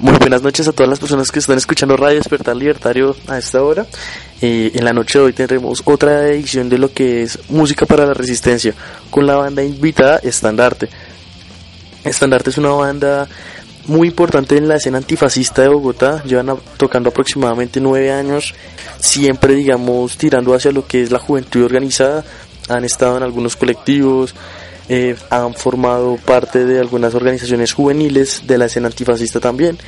Muy buenas noches a todas las personas que están escuchando Radio Despertar Libertario a esta hora. Eh, en la noche de hoy tendremos otra edición de lo que es Música para la Resistencia con la banda invitada Estandarte. Estandarte es una banda muy importante en la escena antifascista de Bogotá. Llevan tocando aproximadamente nueve años, siempre digamos tirando hacia lo que es la juventud organizada. Han estado en algunos colectivos, eh, han formado parte de algunas organizaciones juveniles de la escena antifascista también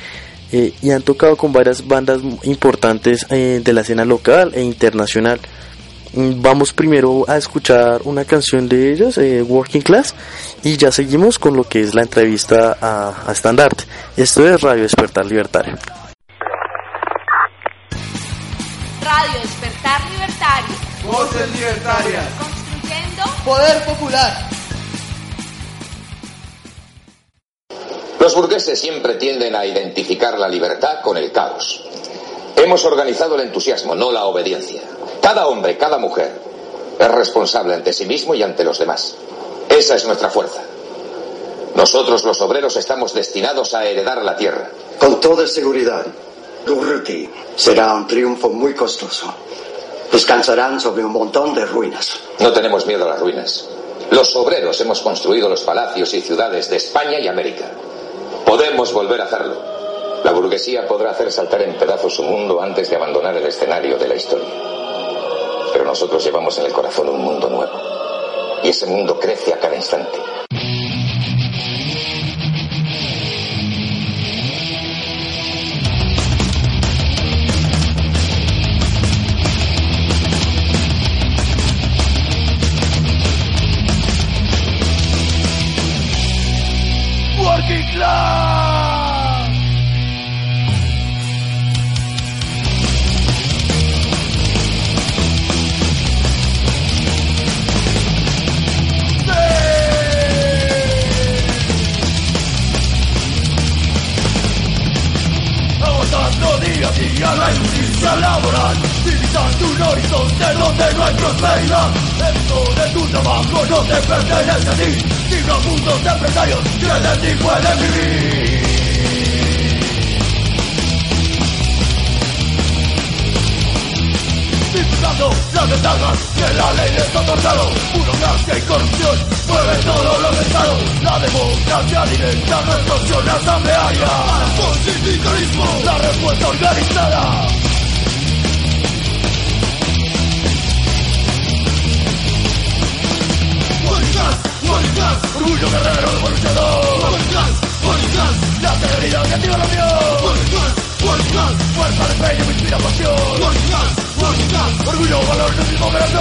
eh, y han tocado con varias bandas importantes eh, de la escena local e internacional. Mm, vamos primero a escuchar una canción de ellos, Working Class, y ya seguimos con lo que es la entrevista a, a Standard. Esto es Radio Despertar Libertario. Radio Despertar Libertario. Voces libertarias. Construyendo Poder popular. Los burgueses siempre tienden a identificar la libertad con el caos. Hemos organizado el entusiasmo, no la obediencia. Cada hombre, cada mujer es responsable ante sí mismo y ante los demás. Esa es nuestra fuerza. Nosotros los obreros estamos destinados a heredar la tierra. Con toda seguridad, Durruti será un triunfo muy costoso. Descansarán sobre un montón de ruinas. No tenemos miedo a las ruinas. Los obreros hemos construido los palacios y ciudades de España y América. Podemos volver a hacerlo. La burguesía podrá hacer saltar en pedazos su mundo antes de abandonar el escenario de la historia. Pero nosotros llevamos en el corazón un mundo nuevo. Y ese mundo crece a cada instante. Working Class. Injusticia laboral Divisando un horizonte donde no hay prosperidad. Esto de tu trabajo no te pertenece a ti Sino a mundos de empresarios que de ti pueden vivir. Disfrutando las ventajas que la ley les ha otorgado Burocracia y corrupción mueve todo lo Estado La democracia no es opción asamblearia Por sindicalismo La respuesta organizada orgullo guerrero Class, Working Class, la alegría que activa la unión. Working Class, fuerza de empeño me inspira pasión. Working Class, orgullo, valor del mismo grande.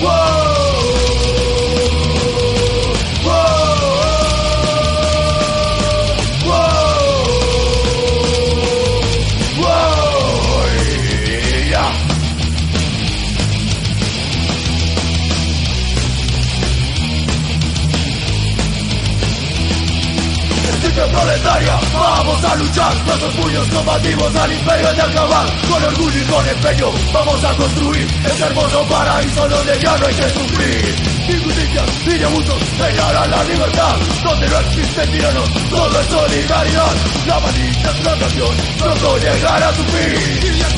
Yeah. Nuestros puños combativos al imperio de acabar Con orgullo y con empeño vamos a construir Ese hermoso paraíso donde ya no hay que sufrir. Injusticias y abusos señalan la libertad. Donde no existe tiranos, todo es solidaridad. La maldita explotación pronto llegará a su fin Y la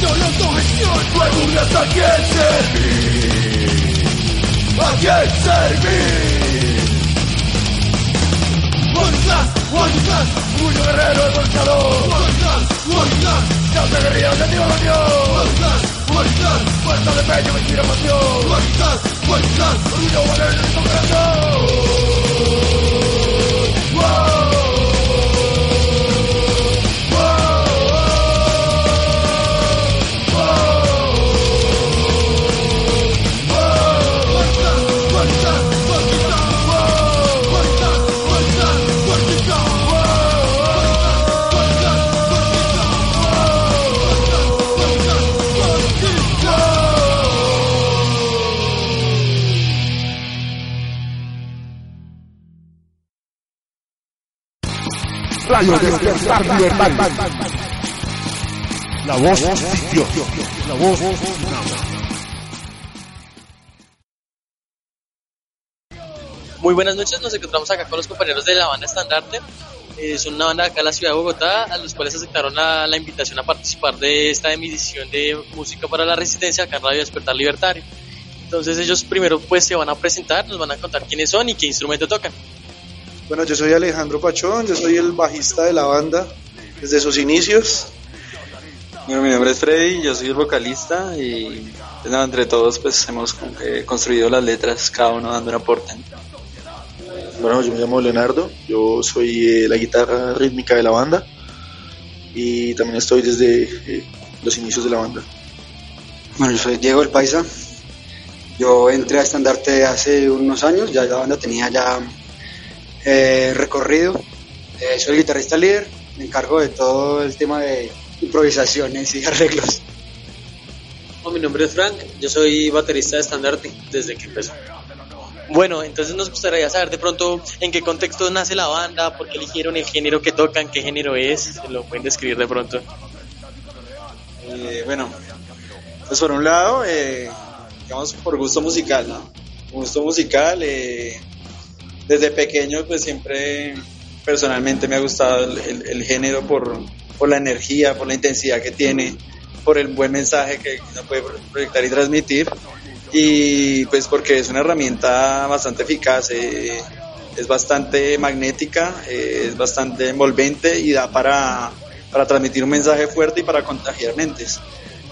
comisión preguntas a quién servir. ¿A quién servir? One class, orgullo guerrero guerrillas de class, one class, fuerza de pecho me inspira pasión. One class, orgullo valor mi corazón. Radio. La voz Dios. La voz. Muy buenas noches, nos encontramos acá con los compañeros de la banda Estandarte. eh, son una banda de acá en la ciudad de Bogotá, a los cuales aceptaron la, la invitación a participar de esta emisión de música para la resistencia acá en Radio Despertar Libertario. Entonces ellos primero pues se van a presentar, nos van a contar quiénes son y qué instrumento tocan. Bueno, yo soy Alejandro Pachón, yo soy el bajista de la banda desde sus inicios. Bueno, mi nombre es Freddy, yo soy el vocalista y pues, nada, entre todos pues hemos eh, construido las letras, cada uno dando un aporte. Bueno, yo me llamo Leonardo, yo soy eh, la guitarra rítmica de la banda y también estoy desde eh, los inicios de la banda. Bueno, yo soy Diego el Paisa, yo entré a Estandarte hace unos años, ya la banda tenía ya eh, recorrido, eh, soy el guitarrista líder, me encargo de todo el tema de improvisaciones y arreglos. Oh, mi nombre es Frank, yo soy baterista de Estandarte desde que empezó. Bueno, entonces nos gustaría saber de pronto en qué contexto nace la banda, por qué eligieron el género que tocan, qué género es, ¿se lo pueden describir de pronto. Eh, bueno, pues por un lado, eh, digamos por gusto musical, ¿no? Gusto musical, eh, desde pequeño pues siempre personalmente me ha gustado el, género por, por, la energía, por la intensidad que tiene, por el buen mensaje que uno puede proyectar y transmitir y pues porque es una herramienta bastante eficaz, eh, es bastante magnética, eh, es bastante envolvente y da para, para transmitir un mensaje fuerte y para contagiar mentes.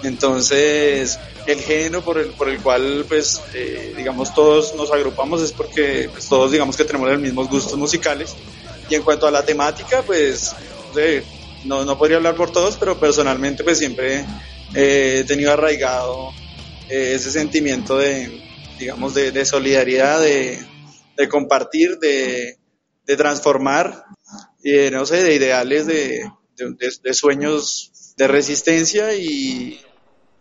Entonces, el género por el, por el cual, pues, eh, digamos, todos nos agrupamos es porque pues, todos, digamos, que tenemos los mismos gustos musicales. Y en cuanto a la temática, pues, no, no podría hablar por todos, pero personalmente, pues, siempre he tenido arraigado eh, ese sentimiento de, digamos, de, de solidaridad, de, de compartir, de, de, transformar, y no sé, de ideales, de, de sueños de resistencia y,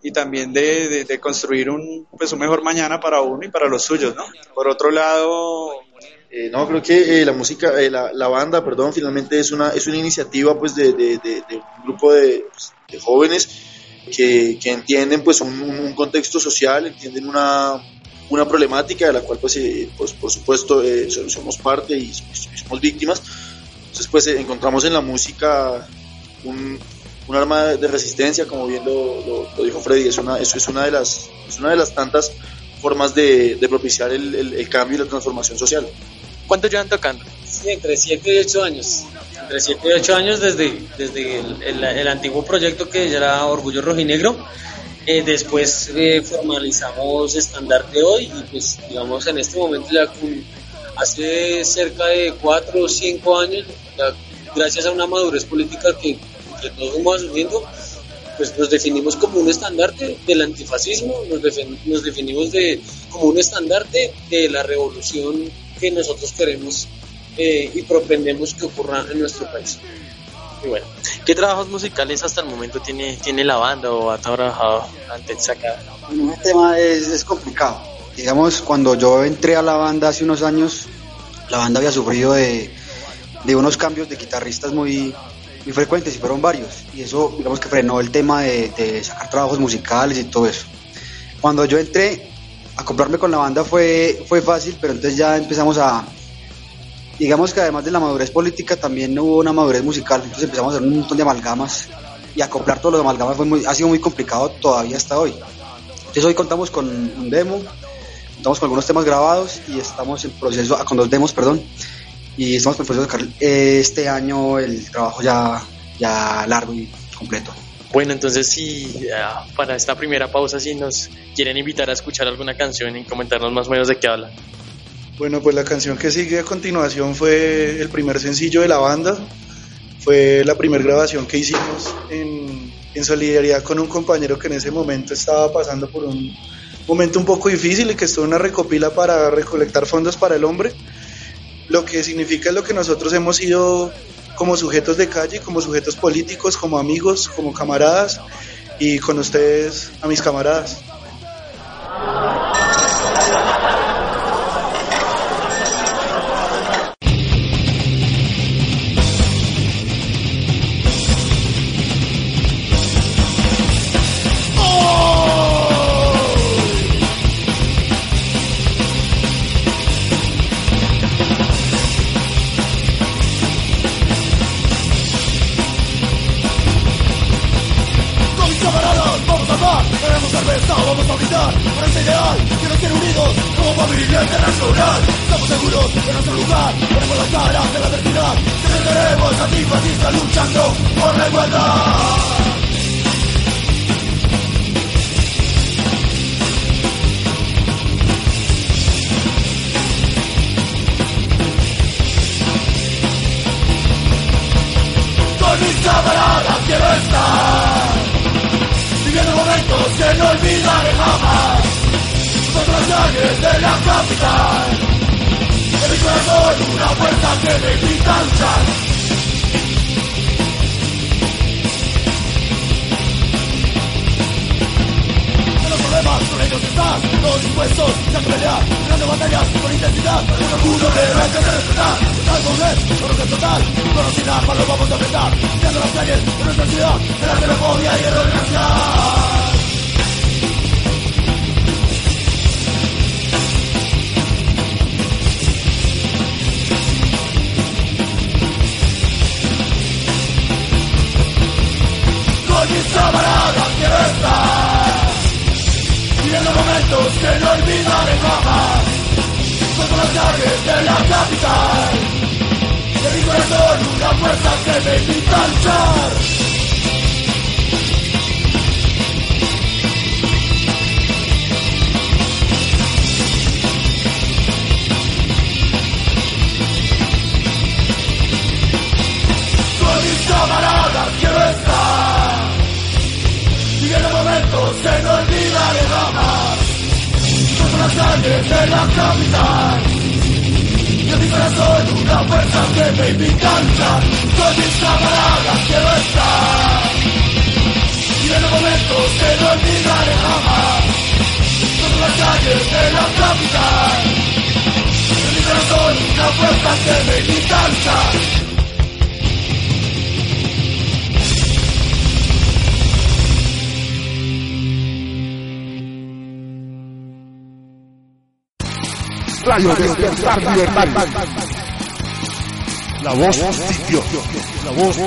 y también de, de, de, construir un, pues un mejor mañana para uno y para los suyos, ¿no? Por otro lado... Eh, no, creo que eh, la música, eh, la, la, banda, perdón, finalmente es una, es una iniciativa pues de, de, de un grupo de, pues, de jóvenes que, que, entienden pues un, un, contexto social, entienden una, una problemática de la cual pues, eh, pues por supuesto eh, somos parte y somos víctimas. Entonces pues encontramos en la música un, un arma de resistencia, como bien lo, lo, lo, dijo Freddy, es una, eso es una de las, es una de las tantas formas de, de propiciar el, el, el, cambio y la transformación social. ¿Cuánto llevan tocando? Sí, entre 7 y 8 años. Entre 7 y 8 años desde, desde el, el, antiguo proyecto que ya era Orgullo Rojinegro. Eh, después eh, formalizamos Estandarte Hoy y pues digamos en este momento ya con, hace cerca de 4 o 5 años, ya, gracias a una madurez política que que todos vamos asumiendo, pues nos definimos como un estandarte del antifascismo, nos, defin nos definimos de, como un estandarte de la revolución que nosotros queremos eh, y propendemos que ocurra en nuestro país. Y bueno, ¿qué trabajos musicales hasta el momento tiene, tiene la banda o ha trabajado antes de? Bueno, el tema es, es complicado. Digamos, cuando yo entré a la banda hace unos años, la banda había sufrido de, de unos cambios de guitarristas muy, muy frecuentes y fueron varios. Y eso, digamos que frenó el tema de, sacar trabajos musicales y todo eso. Cuando yo entré, a comprarme con la banda fue, fue fácil, pero entonces ya empezamos a. Digamos que además de la madurez política, también hubo una madurez musical. Entonces empezamos a hacer un montón de amalgamas y acoplar todos los amalgamas fue muy, ha sido muy complicado todavía hasta hoy. Entonces hoy contamos con un demo, contamos con algunos temas grabados y estamos en proceso, con dos demos, perdón, y estamos de sacar este año el trabajo ya, ya largo y completo. Bueno, entonces si para esta primera pausa, si nos quieren invitar a escuchar alguna canción y comentarnos más o menos de qué habla. Bueno, pues la canción que sigue a continuación fue el primer sencillo de la banda, fue la primera grabación que hicimos en, en solidaridad con un compañero que en ese momento estaba pasando por un momento un poco difícil y que estuvo en una recopila para recolectar fondos para el hombre lo que significa es lo que nosotros hemos sido como sujetos de calle, como sujetos políticos, como amigos, como camaradas y con ustedes a mis camaradas. Ya que pelear Ganando batallas con intensidad. Con orgullo de respetar Total poder, orden total. Con sin armas lo vamos a enfrentar. Limpiando las calles de nuestra ciudad De la xenofobia y error racial Con mis camaradas quiero estar Viviendo momentos que no olvidaré jamás. Contra las calles de la capital. De mi corazón una fuerza que me invita a luchar. Camaradas quiero estar olvidaré jamás Contra las calles de la capital. Y en mi corazón una fuerza que me invita a luchar Con mis camaradas quiero estar. Viviendo momentos que no olvidaré jamás Contra las calles de la capital Y en mi corazón una fuerza que me a Radio Despertar Libertad. La voz sintió. La voz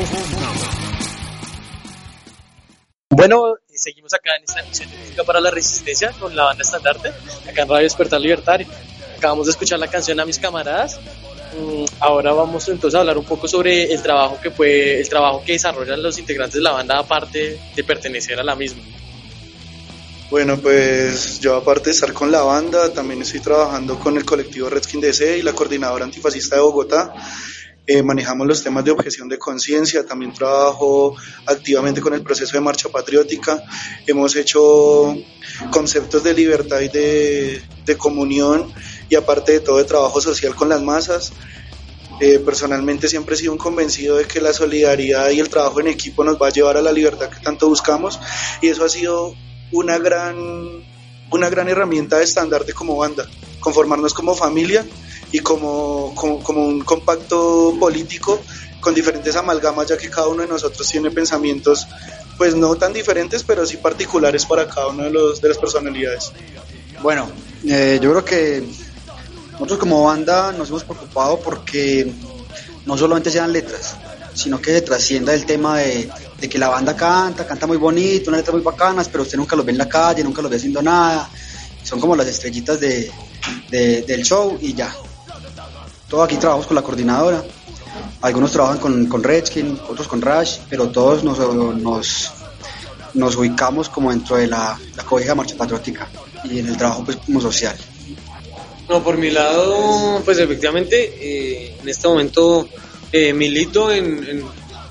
Bueno, seguimos acá en esta emisión de música para la resistencia con la banda estandarte, acá en Radio Despertar Libertario. Acabamos de escuchar la canción a mis camaradas. Mm, Ahora vamos entonces a hablar un poco sobre el trabajo que fue, el trabajo que desarrollan los integrantes de la banda aparte de pertenecer a la misma. Bueno, pues yo aparte de estar con la banda, también estoy trabajando con el colectivo Redskin DC y la coordinadora antifascista de Bogotá. Eh, manejamos los temas de objeción de conciencia, también trabajo activamente con el proceso de marcha patriótica. Hemos hecho conceptos de libertad y de, de comunión y aparte de todo de trabajo social con las masas. Eh, personalmente siempre he sido un convencido de que la solidaridad y el trabajo en equipo nos va a llevar a la libertad que tanto buscamos y eso ha sido una gran, una gran herramienta de estandarte como banda, conformarnos como familia y como, como, como un compacto político con diferentes amalgamas, ya que cada uno de nosotros tiene pensamientos, pues no tan diferentes, pero sí particulares para cada una de, los, de las personalidades. Bueno, eh, yo creo que nosotros como banda nos hemos preocupado porque no solamente sean letras, sino que se trascienda el tema de, de que la banda canta, canta muy bonito, unas letras muy bacanas, pero usted nunca los ve en la calle, nunca los ve haciendo nada. Son como las estrellitas de, de- del show y ya. Todos aquí trabajamos con la coordinadora. Algunos trabajan con, con Redskin, otros con Rash, pero todos nos, nos, nos ubicamos como dentro de la, la cobija marcha patriótica y en el trabajo pues como social. No, por mi lado, pues efectivamente, eh, en este momento eh, milito en, en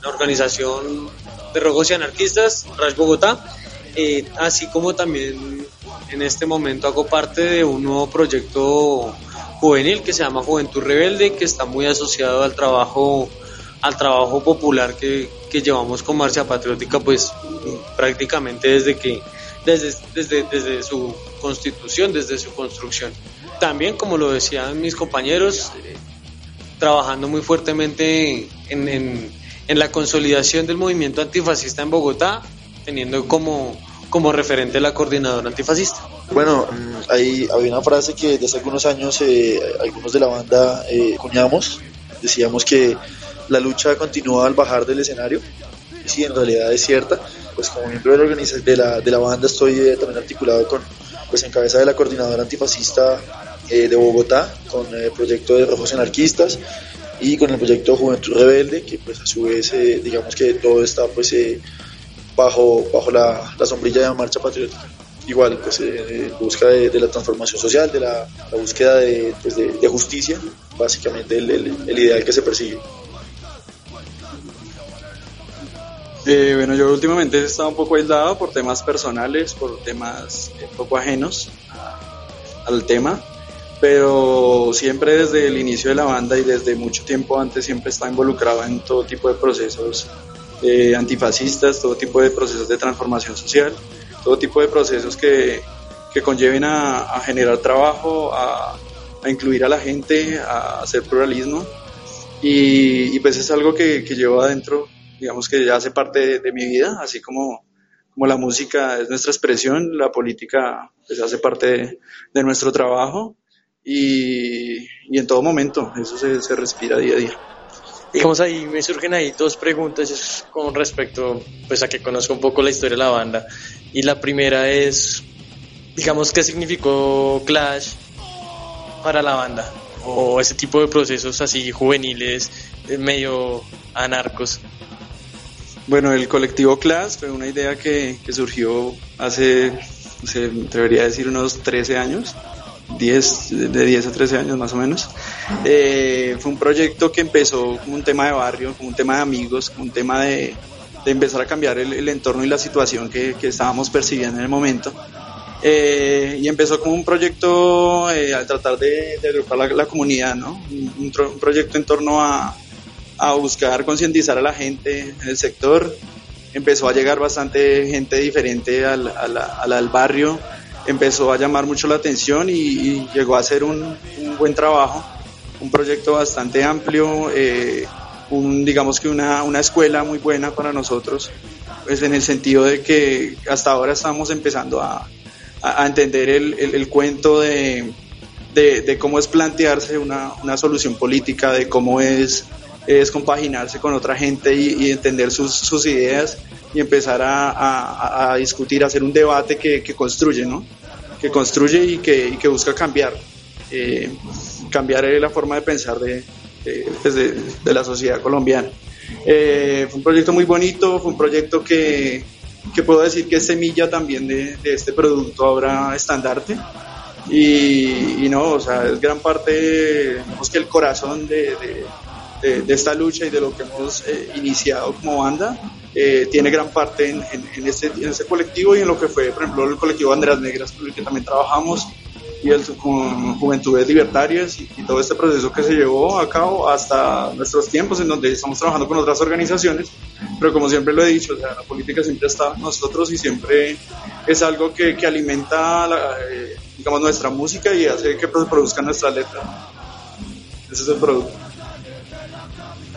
la organización de Rojos y Anarquistas, Rash Bogotá, eh, así como también en este momento hago parte de un nuevo proyecto juvenil que se llama Juventud Rebelde, que está muy asociado al trabajo al trabajo popular que, que llevamos con Marcha Patriótica, pues prácticamente desde que desde, desde, desde su constitución, desde su construcción. También, como lo decían mis compañeros, eh, trabajando muy fuertemente en, en, en la consolidación del movimiento antifascista en Bogotá, teniendo como, como referente la coordinadora antifascista. Bueno, mm, hay, había una frase que desde hace algunos años eh, algunos de la banda eh, cuñamos, decíamos que la lucha continúa al bajar del escenario, y sí, en realidad es cierta, pues como miembro de la, organiza- de la, de la banda estoy eh, también articulado con, pues en cabeza de la coordinadora antifascista eh, de Bogotá, con el proyecto de Rojos Anarquistas y con el proyecto Juventud Rebelde, que pues a su vez eh, digamos que todo está pues eh, bajo, bajo la, la sombrilla de la marcha patriótica. Igual, pues eh, en busca de, de la transformación social, de la, la búsqueda de, pues, de, de justicia, básicamente el, el- el ideal que se persigue. Eh, bueno, yo últimamente he estado un poco aislado por temas personales, por temas eh, poco ajenos al tema, pero siempre desde el inicio de la banda y desde mucho tiempo antes siempre estaba involucrado en todo tipo de procesos eh, antifascistas, todo tipo de procesos de transformación social, todo tipo de procesos que, que conlleven a, a generar trabajo, a, a incluir a la gente, a hacer pluralismo. Y, y pues es algo que, que llevo adentro, digamos que ya hace parte de, de mi vida, así como, como la música es nuestra expresión, la política pues hace parte de, de nuestro trabajo y, y en todo momento, eso se, se respira día a día. Digamos ahí me surgen ahí dos preguntas con respecto pues a que conozco un poco la historia de la banda. Y la primera es digamos qué significó Clash para la banda o ese tipo de procesos así juveniles eh, medio anarcos. Bueno, el colectivo Class fue una idea que, que surgió hace, se atrevería a decir, unos 13 años, 10, de 10 a 13 años más o menos. Eh, fue un proyecto que empezó como un tema de barrio, como un tema de amigos, como un tema de, de empezar a cambiar el, entorno y la situación que, que estábamos percibiendo en el momento. Eh, y empezó como un proyecto eh, al tratar de, agrupar la, comunidad, ¿no? Un, un proyecto en torno a, a buscar concientizar a la gente en el sector. Empezó a llegar bastante gente diferente al, al- al barrio, empezó a llamar mucho la atención y, llegó a ser un, buen trabajo, un proyecto bastante amplio, eh, un, digamos que una, una escuela muy buena para nosotros, pues en el sentido de que hasta ahora estamos empezando a, a, entender el, el- cuento de, de, cómo es plantearse una, una solución política, de cómo es, es compaginarse con otra gente y, entender sus, sus ideas y empezar a, a- a discutir, hacer un debate que construye, ¿no? Que construye y que, y que busca cambiar, eh, cambiar la forma de pensar de, de, pues, de- de la sociedad colombiana. Eh, fue un proyecto muy bonito, fue un proyecto que, que puedo decir que es semilla también de, de este producto ahora estandarte. Y, y no, o sea, es gran parte, digamos que el corazón de, de- de- de esta lucha y de lo que hemos eh, iniciado como banda, eh, tiene gran parte en, en, en este, en este colectivo y en lo que fue, por ejemplo, el colectivo Banderas Negras con el que también trabajamos y el, con Juventudes Libertarias y, y todo este proceso que se llevó a cabo hasta nuestros tiempos en donde estamos trabajando con otras organizaciones, pero como siempre lo he dicho, o sea, la política siempre está nosotros y siempre es algo que, que alimenta la, eh, digamos, nuestra música y hace que produzcan nuestras letras. Ese es el producto.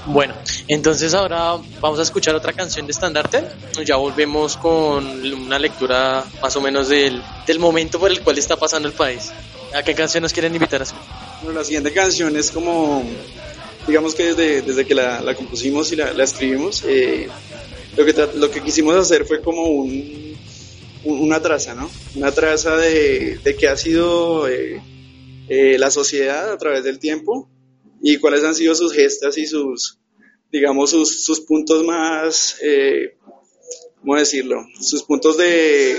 Bueno, entonces ahora vamos a escuchar otra canción de Estandarte. Ya volvemos con una lectura más o menos del, del momento por el cual está pasando el país. ¿A qué canción nos quieren invitar a escuchar? Bueno, la siguiente canción es como, digamos que desde, desde que la, la compusimos y la, escribimos, eh, lo, que lo que quisimos hacer fue como un, un- una traza, ¿no? Una traza de, de qué ha sido eh, eh, la sociedad a través del tiempo y cuáles han sido sus gestas y sus, digamos, sus, puntos más, eh, ¿cómo decirlo? Sus puntos de,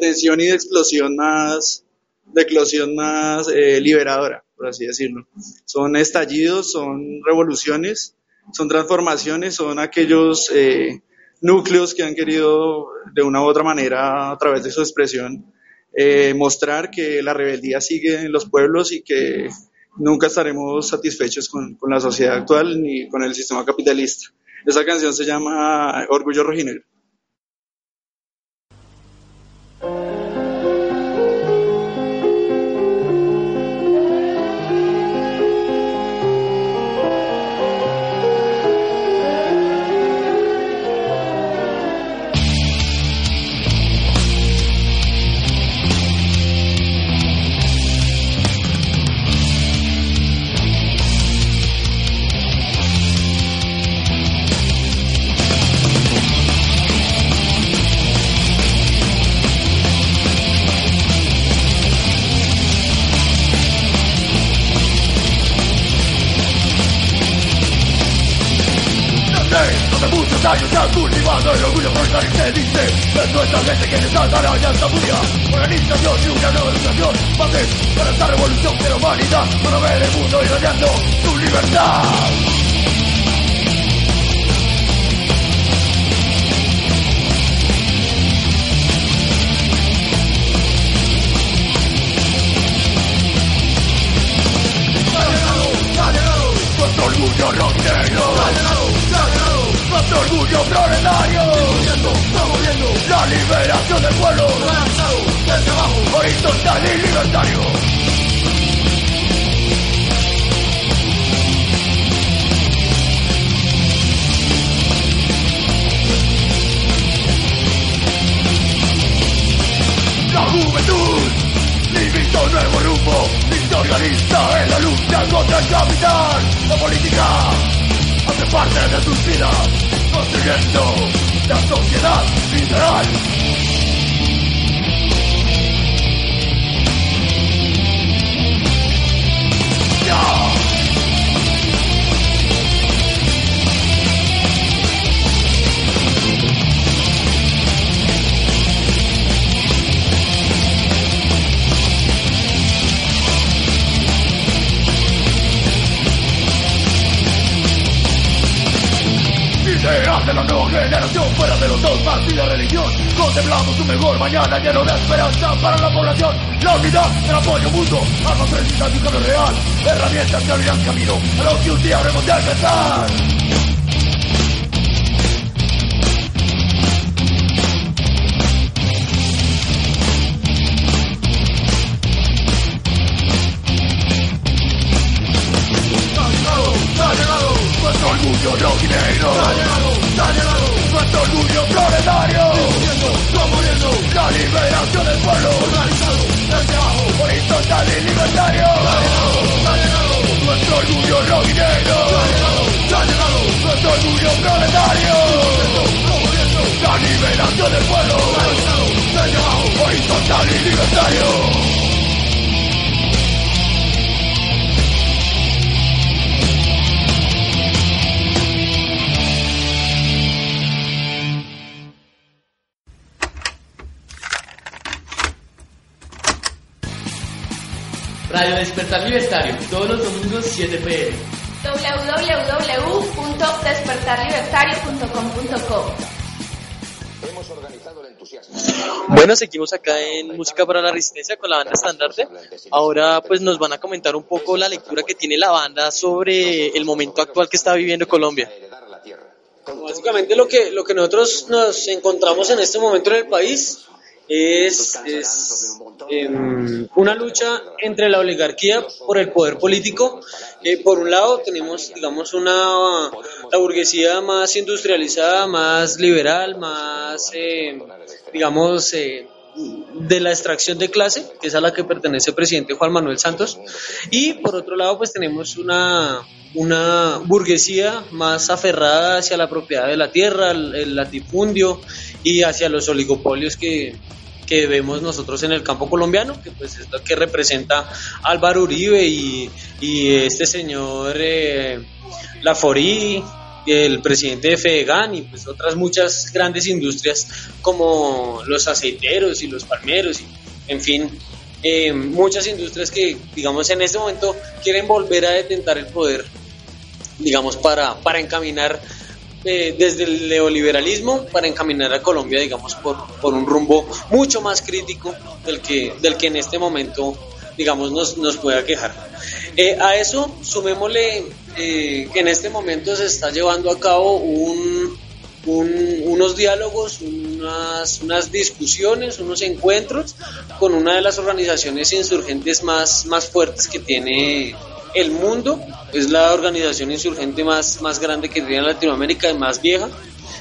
tensión y de explosión más, de eclosión más eh, liberadora, por así decirlo. Son estallidos, son revoluciones, son transformaciones, son aquellos eh, núcleos que han querido de una u otra manera, a través de su expresión, mostrar que la rebeldía sigue en los pueblos y que nunca estaremos satisfechos con, la sociedad actual ni con el sistema capitalista. Esa canción se llama Orgullo Rojinegro. Cultivado el orgullo proletario y se dice Es nuestra gente que ya esta furia Organización y una nueva educación Base para esta revolución de la humanidad Para ver el mundo irradiando su libertad orgullo rosquero Orgullo proletario Promoviendo la liberación del pueblo. Desde abajo, horizontal y libertario. La juventud un nuevo rumbo, organiza en la lucha contra el capital. La política hace parte de sus vidas, construyendo la sociedad ideal. ¡Ya! De la nueva generación fuera de los y la religión. Contemplamos un mejor mañana lleno de esperanza para la población. La unidad, el apoyo mutuo, armas precisas y cambio real. Herramientas que abrirán camino a lo que un día habremos de alcanzar Orgullo llegado, ha llegado Nuestro orgullo proletario Promoviendo la liberación del pueblo. Organizado desde abajo Horizontal y libertario. Nuestro orgullo llegado Nuestro orgullo proletario Promoviendo la liberación del pueblo. Organizado desde abajo Horizontal y libertario Radio Despertar Libertario, todos los domingos 7 pm. www.despertarlibertario.com.co Hemos organizado el entusiasmo. Bueno, seguimos acá en Música para la Resistencia con la banda Estandarte. Ahora pues nos van a comentar un poco la lectura que tiene la banda sobre el momento actual que está viviendo Colombia. Básicamente lo que, lo que nosotros nos encontramos en este momento en el país es, es em, una lucha entre la oligarquía por el poder político. Eh, por un lado tenemos, digamos, una la burguesía más industrializada, más liberal, más, eh, digamos, eh, de la extracción de clase, que es a la que pertenece el presidente Juan Manuel Santos. Y por otro lado, pues tenemos una, una burguesía más aferrada hacia la propiedad de la tierra, el, el latifundio y hacia los oligopolios que, que vemos nosotros en el campo colombiano, que pues es lo que representa Álvaro Uribe y, y este señor eh, Laforí, el presidente de Fedegan y pues otras muchas grandes industrias como los aceiteros y los palmeros, y, en fin, eh, muchas industrias que digamos en este momento quieren volver a detentar el poder, digamos, para, para encaminar eh, desde el neoliberalismo para encaminar a Colombia, digamos, por, por un rumbo mucho más crítico del que, del que en este momento, digamos, nos, nos pueda quejar. Eh, a eso sumémosle eh, que en este momento se está llevando a cabo un, un- unos diálogos, unas, unas discusiones, unos encuentros con una de las organizaciones insurgentes más, más fuertes que tiene el mundo. Es la organización insurgente más, más grande que tiene Latinoamérica y más vieja.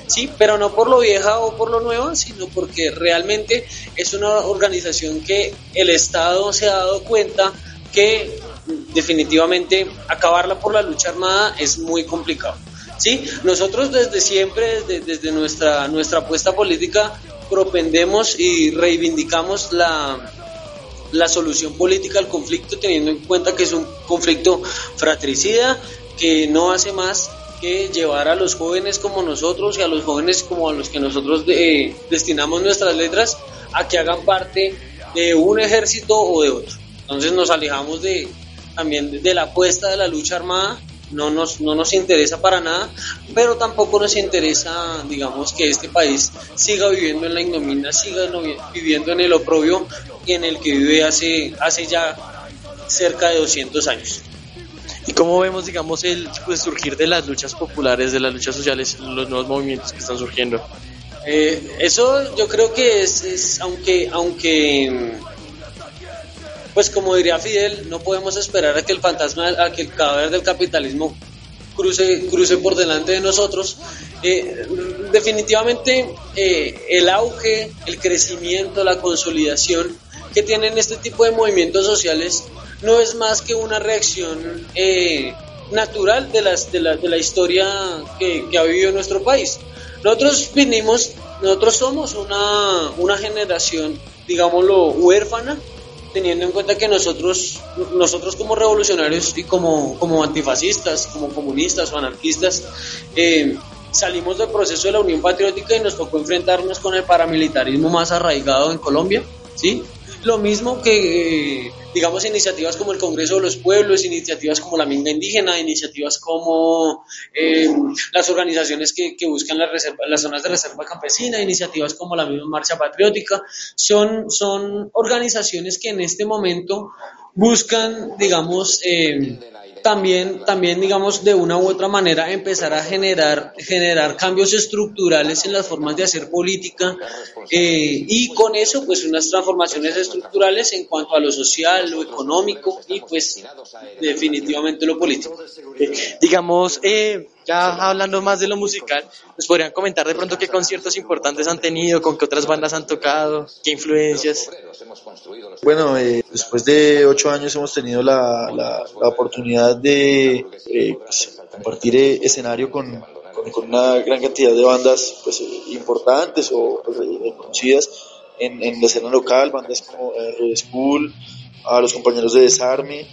Sí, pero no por lo vieja o por lo nueva, sino porque realmente es una organización que el Estado se ha dado cuenta que definitivamente acabarla por la lucha armada es muy complicado. Sí, nosotros desde siempre, desde, desde nuestra, nuestra apuesta política, propendemos y reivindicamos la, la solución política al conflicto, teniendo en cuenta que es un conflicto fratricida, que no hace más que llevar a los jóvenes como nosotros y a los jóvenes como a los que nosotros eh, destinamos nuestras letras a que hagan parte de un ejército o de otro. Entonces nos alejamos de también de la apuesta de la lucha armada, no nos, no nos interesa para nada, pero tampoco nos interesa, digamos, que este país siga viviendo en la ignominia, siga viviendo en el oprobio en el que vive hace, hace ya cerca de 200 años. ¿Y cómo vemos, digamos, el pues, surgir de las luchas populares, de las luchas sociales, los nuevos movimientos que están surgiendo? Eh, eso yo creo que es, es- aunque, aunque, pues como diría Fidel, no podemos esperar a que el fantasma, a que el cadáver del capitalismo cruce, cruce por delante de nosotros. Eh, definitivamente eh, el auge, el crecimiento, la consolidación que tienen este tipo de movimientos sociales no es más que una reacción eh, natural de, las, de, la, de la historia que, que ha vivido nuestro país. Nosotros vinimos, nosotros somos una, una generación, digámoslo, huérfana, teniendo en cuenta que nosotros, nosotros como revolucionarios y como, como antifascistas, como comunistas o anarquistas, eh, salimos del proceso de la Unión Patriótica y nos tocó enfrentarnos con el paramilitarismo más arraigado en Colombia, ¿sí? Lo mismo que, eh, digamos, iniciativas como el Congreso de los Pueblos, iniciativas como la Minga Indígena, iniciativas como eh, las organizaciones que, que buscan las, reserva- las zonas de reserva campesina, iniciativas como la misma Marcha Patriótica, son, son organizaciones que en este momento buscan, digamos, eh, también, también, digamos, de una u otra manera empezar a generar, generar cambios estructurales en las formas de hacer política eh, y con eso, pues, unas transformaciones estructurales en cuanto a lo social, lo económico y, pues, definitivamente lo político. Eh, digamos, eh, ya hablando más de lo musical, ¿nos podrían comentar de pronto qué conciertos importantes han tenido, con qué otras bandas han tocado, qué influencias? Bueno, eh, después de ocho años hemos tenido la, la- oportunidad de eh, pues, compartir eh, escenario con, con- una gran cantidad de bandas pues, eh, importantes o pues, eh, conocidas en, en la escena local, bandas como Red School, a los compañeros de Desarme,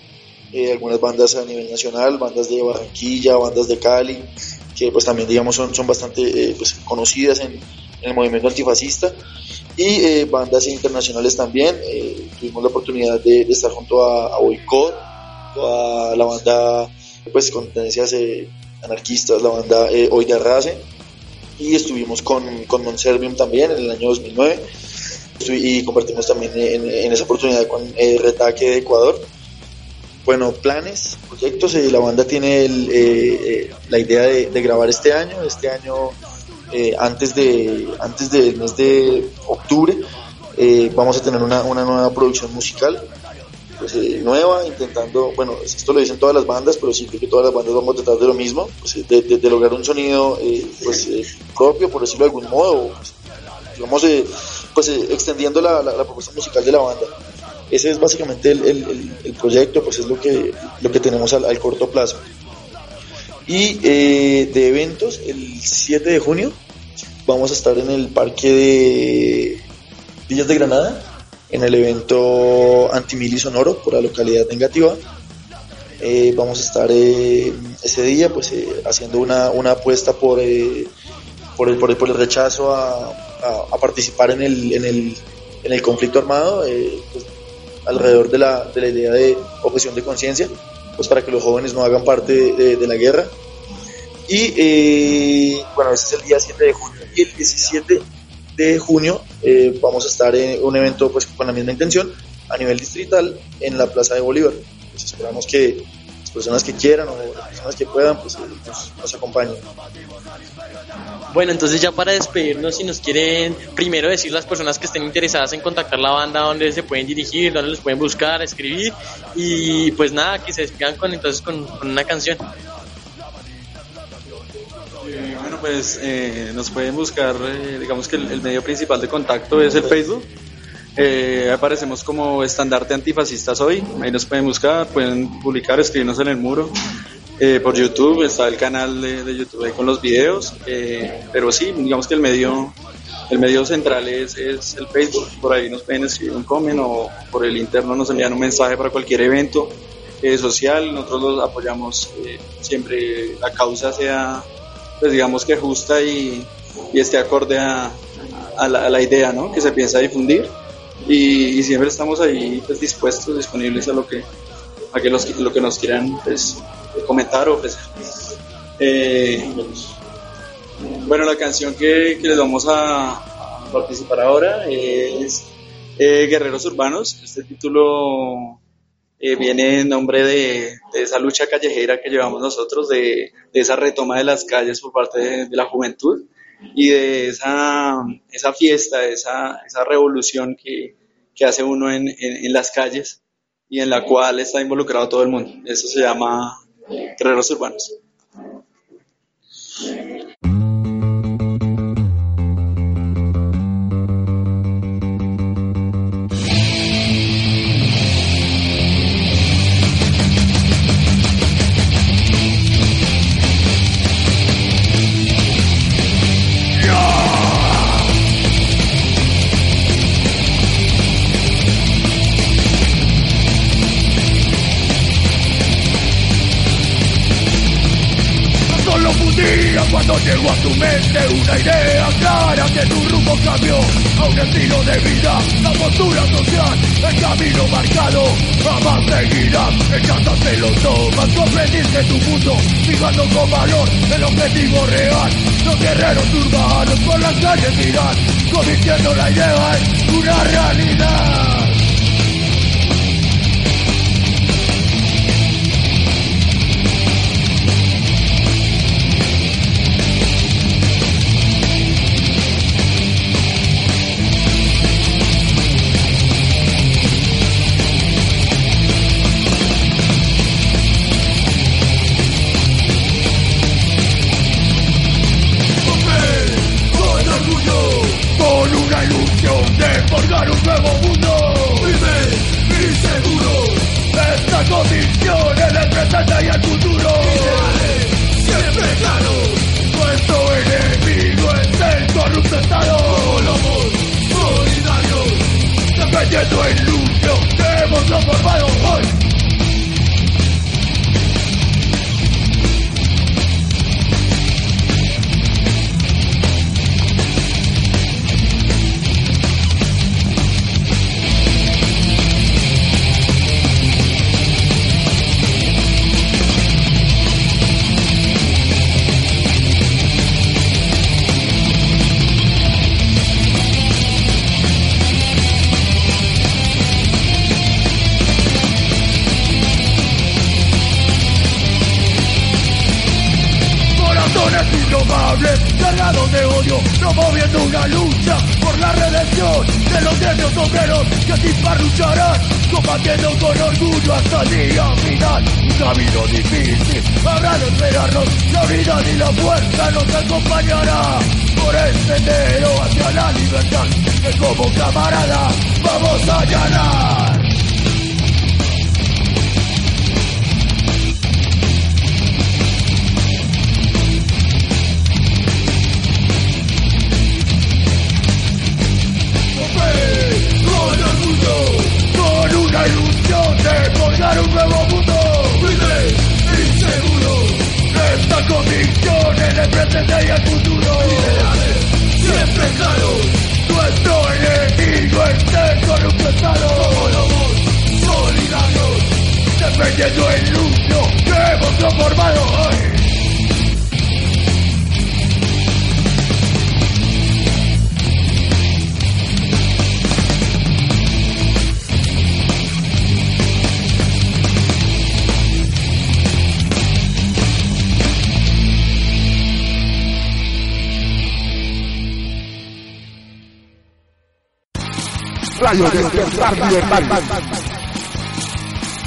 eh, algunas bandas a nivel nacional, bandas de Barranquilla, bandas de Cali, que pues también digamos son, son bastante eh, pues, conocidas en, en el movimiento antifascista y eh, bandas internacionales también. eh, tuvimos la oportunidad de, de estar junto a, a Boicot, a la banda pues con tendencias eh, anarquistas, la banda eh, Hoy de Arrase, y estuvimos con, con Monservium también en el año 2009 Estu- y compartimos también en, en esa oportunidad con eh, Retaque de Ecuador. Bueno, planes, proyectos, eh, la banda tiene el, eh, eh, la idea de, grabar este año, este año eh, antes, de, antes del mes de octubre eh, vamos a tener una, una nueva producción musical pues, eh, nueva, intentando, bueno, esto lo dicen todas las bandas, pero sí creo que todas las bandas vamos a tratar de lo mismo, pues, de, lograr un sonido eh, pues, propio, por decirlo de algún modo, pues, pues extendiendo la- la propuesta musical de la banda. Ese es básicamente el, el- el- proyecto, pues es lo que, lo que tenemos al, al corto plazo. Y eh, de eventos, el 7 de junio vamos a estar en el parque de Villas de Granada, en el evento Antimili Sonoro por la localidad de Engativá. Eh, vamos a estar eh, ese día pues eh, haciendo una, una apuesta por, eh, por, el, por, el, por el rechazo a, a- a participar en el, en el, en el conflicto armado eh, pues, alrededor de la, de la idea de objeción de conciencia pues para que los jóvenes no hagan parte de, la guerra. Y eh, bueno ese es el día 7 de junio. Y el 17 de junio eh, vamos a estar en un evento pues con la misma intención a nivel distrital en la Plaza de Bolívar. Pues esperamos que las personas que quieran o las personas que puedan pues nos acompañen Bueno, entonces ya para despedirnos, si nos quieren primero decir las personas que estén interesadas en contactar la banda, dónde se pueden dirigir, dónde los pueden buscar, escribir y pues nada, que se despidan con entonces con, una canción. Eh, bueno, pues eh, nos pueden buscar, eh, digamos que el, el medio principal de contacto es el Facebook. Eh, aparecemos como estandarte antifascistas hoy, ahí nos pueden buscar, pueden publicar, escribirnos en el muro. Eh, por YouTube está el canal de, de YouTube ahí con los videos, eh, pero sí, digamos que el medio, el medio central es, es el Facebook, por ahí nos pueden escribir un comment o por el interno nos envían un mensaje para cualquier evento eh, social, nosotros los apoyamos eh, siempre la causa sea, pues digamos que justa y, y esté acorde a, a, la, a, la, idea ¿no? que se piensa difundir y, y, siempre estamos ahí pues dispuestos, disponibles a lo que, a que los, lo que nos quieran pues, comentar o ofrecer. Eh, bueno, la canción que, que les vamos a, participar ahora es eh, Guerreros Urbanos. Este título eh, viene en nombre de, de, esa lucha callejera que llevamos nosotros, de, de esa retoma de las calles por parte de, la juventud y de esa, esa fiesta, esa, esa revolución que, que hace uno en, en, las calles y en la cual está involucrado todo el mundo. Eso se llama Guerreros Urbanos. Cuando llegó a tu mente una idea clara que tu rumbo cambió a un estilo de vida, la postura social, el camino marcado, jamás seguirás, echaste los tomas, comprendiste tu mundo, fijando con valor el objetivo real, los guerreros urbanos por las calles irán, convirtiendo la idea en una realidad. Defendiendo el lucho que hemos transformado la fuerza nos acompañará por el sendero hacia la libertad, que como camarada vamos a ganar.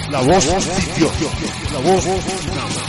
La voz de Dios. La voz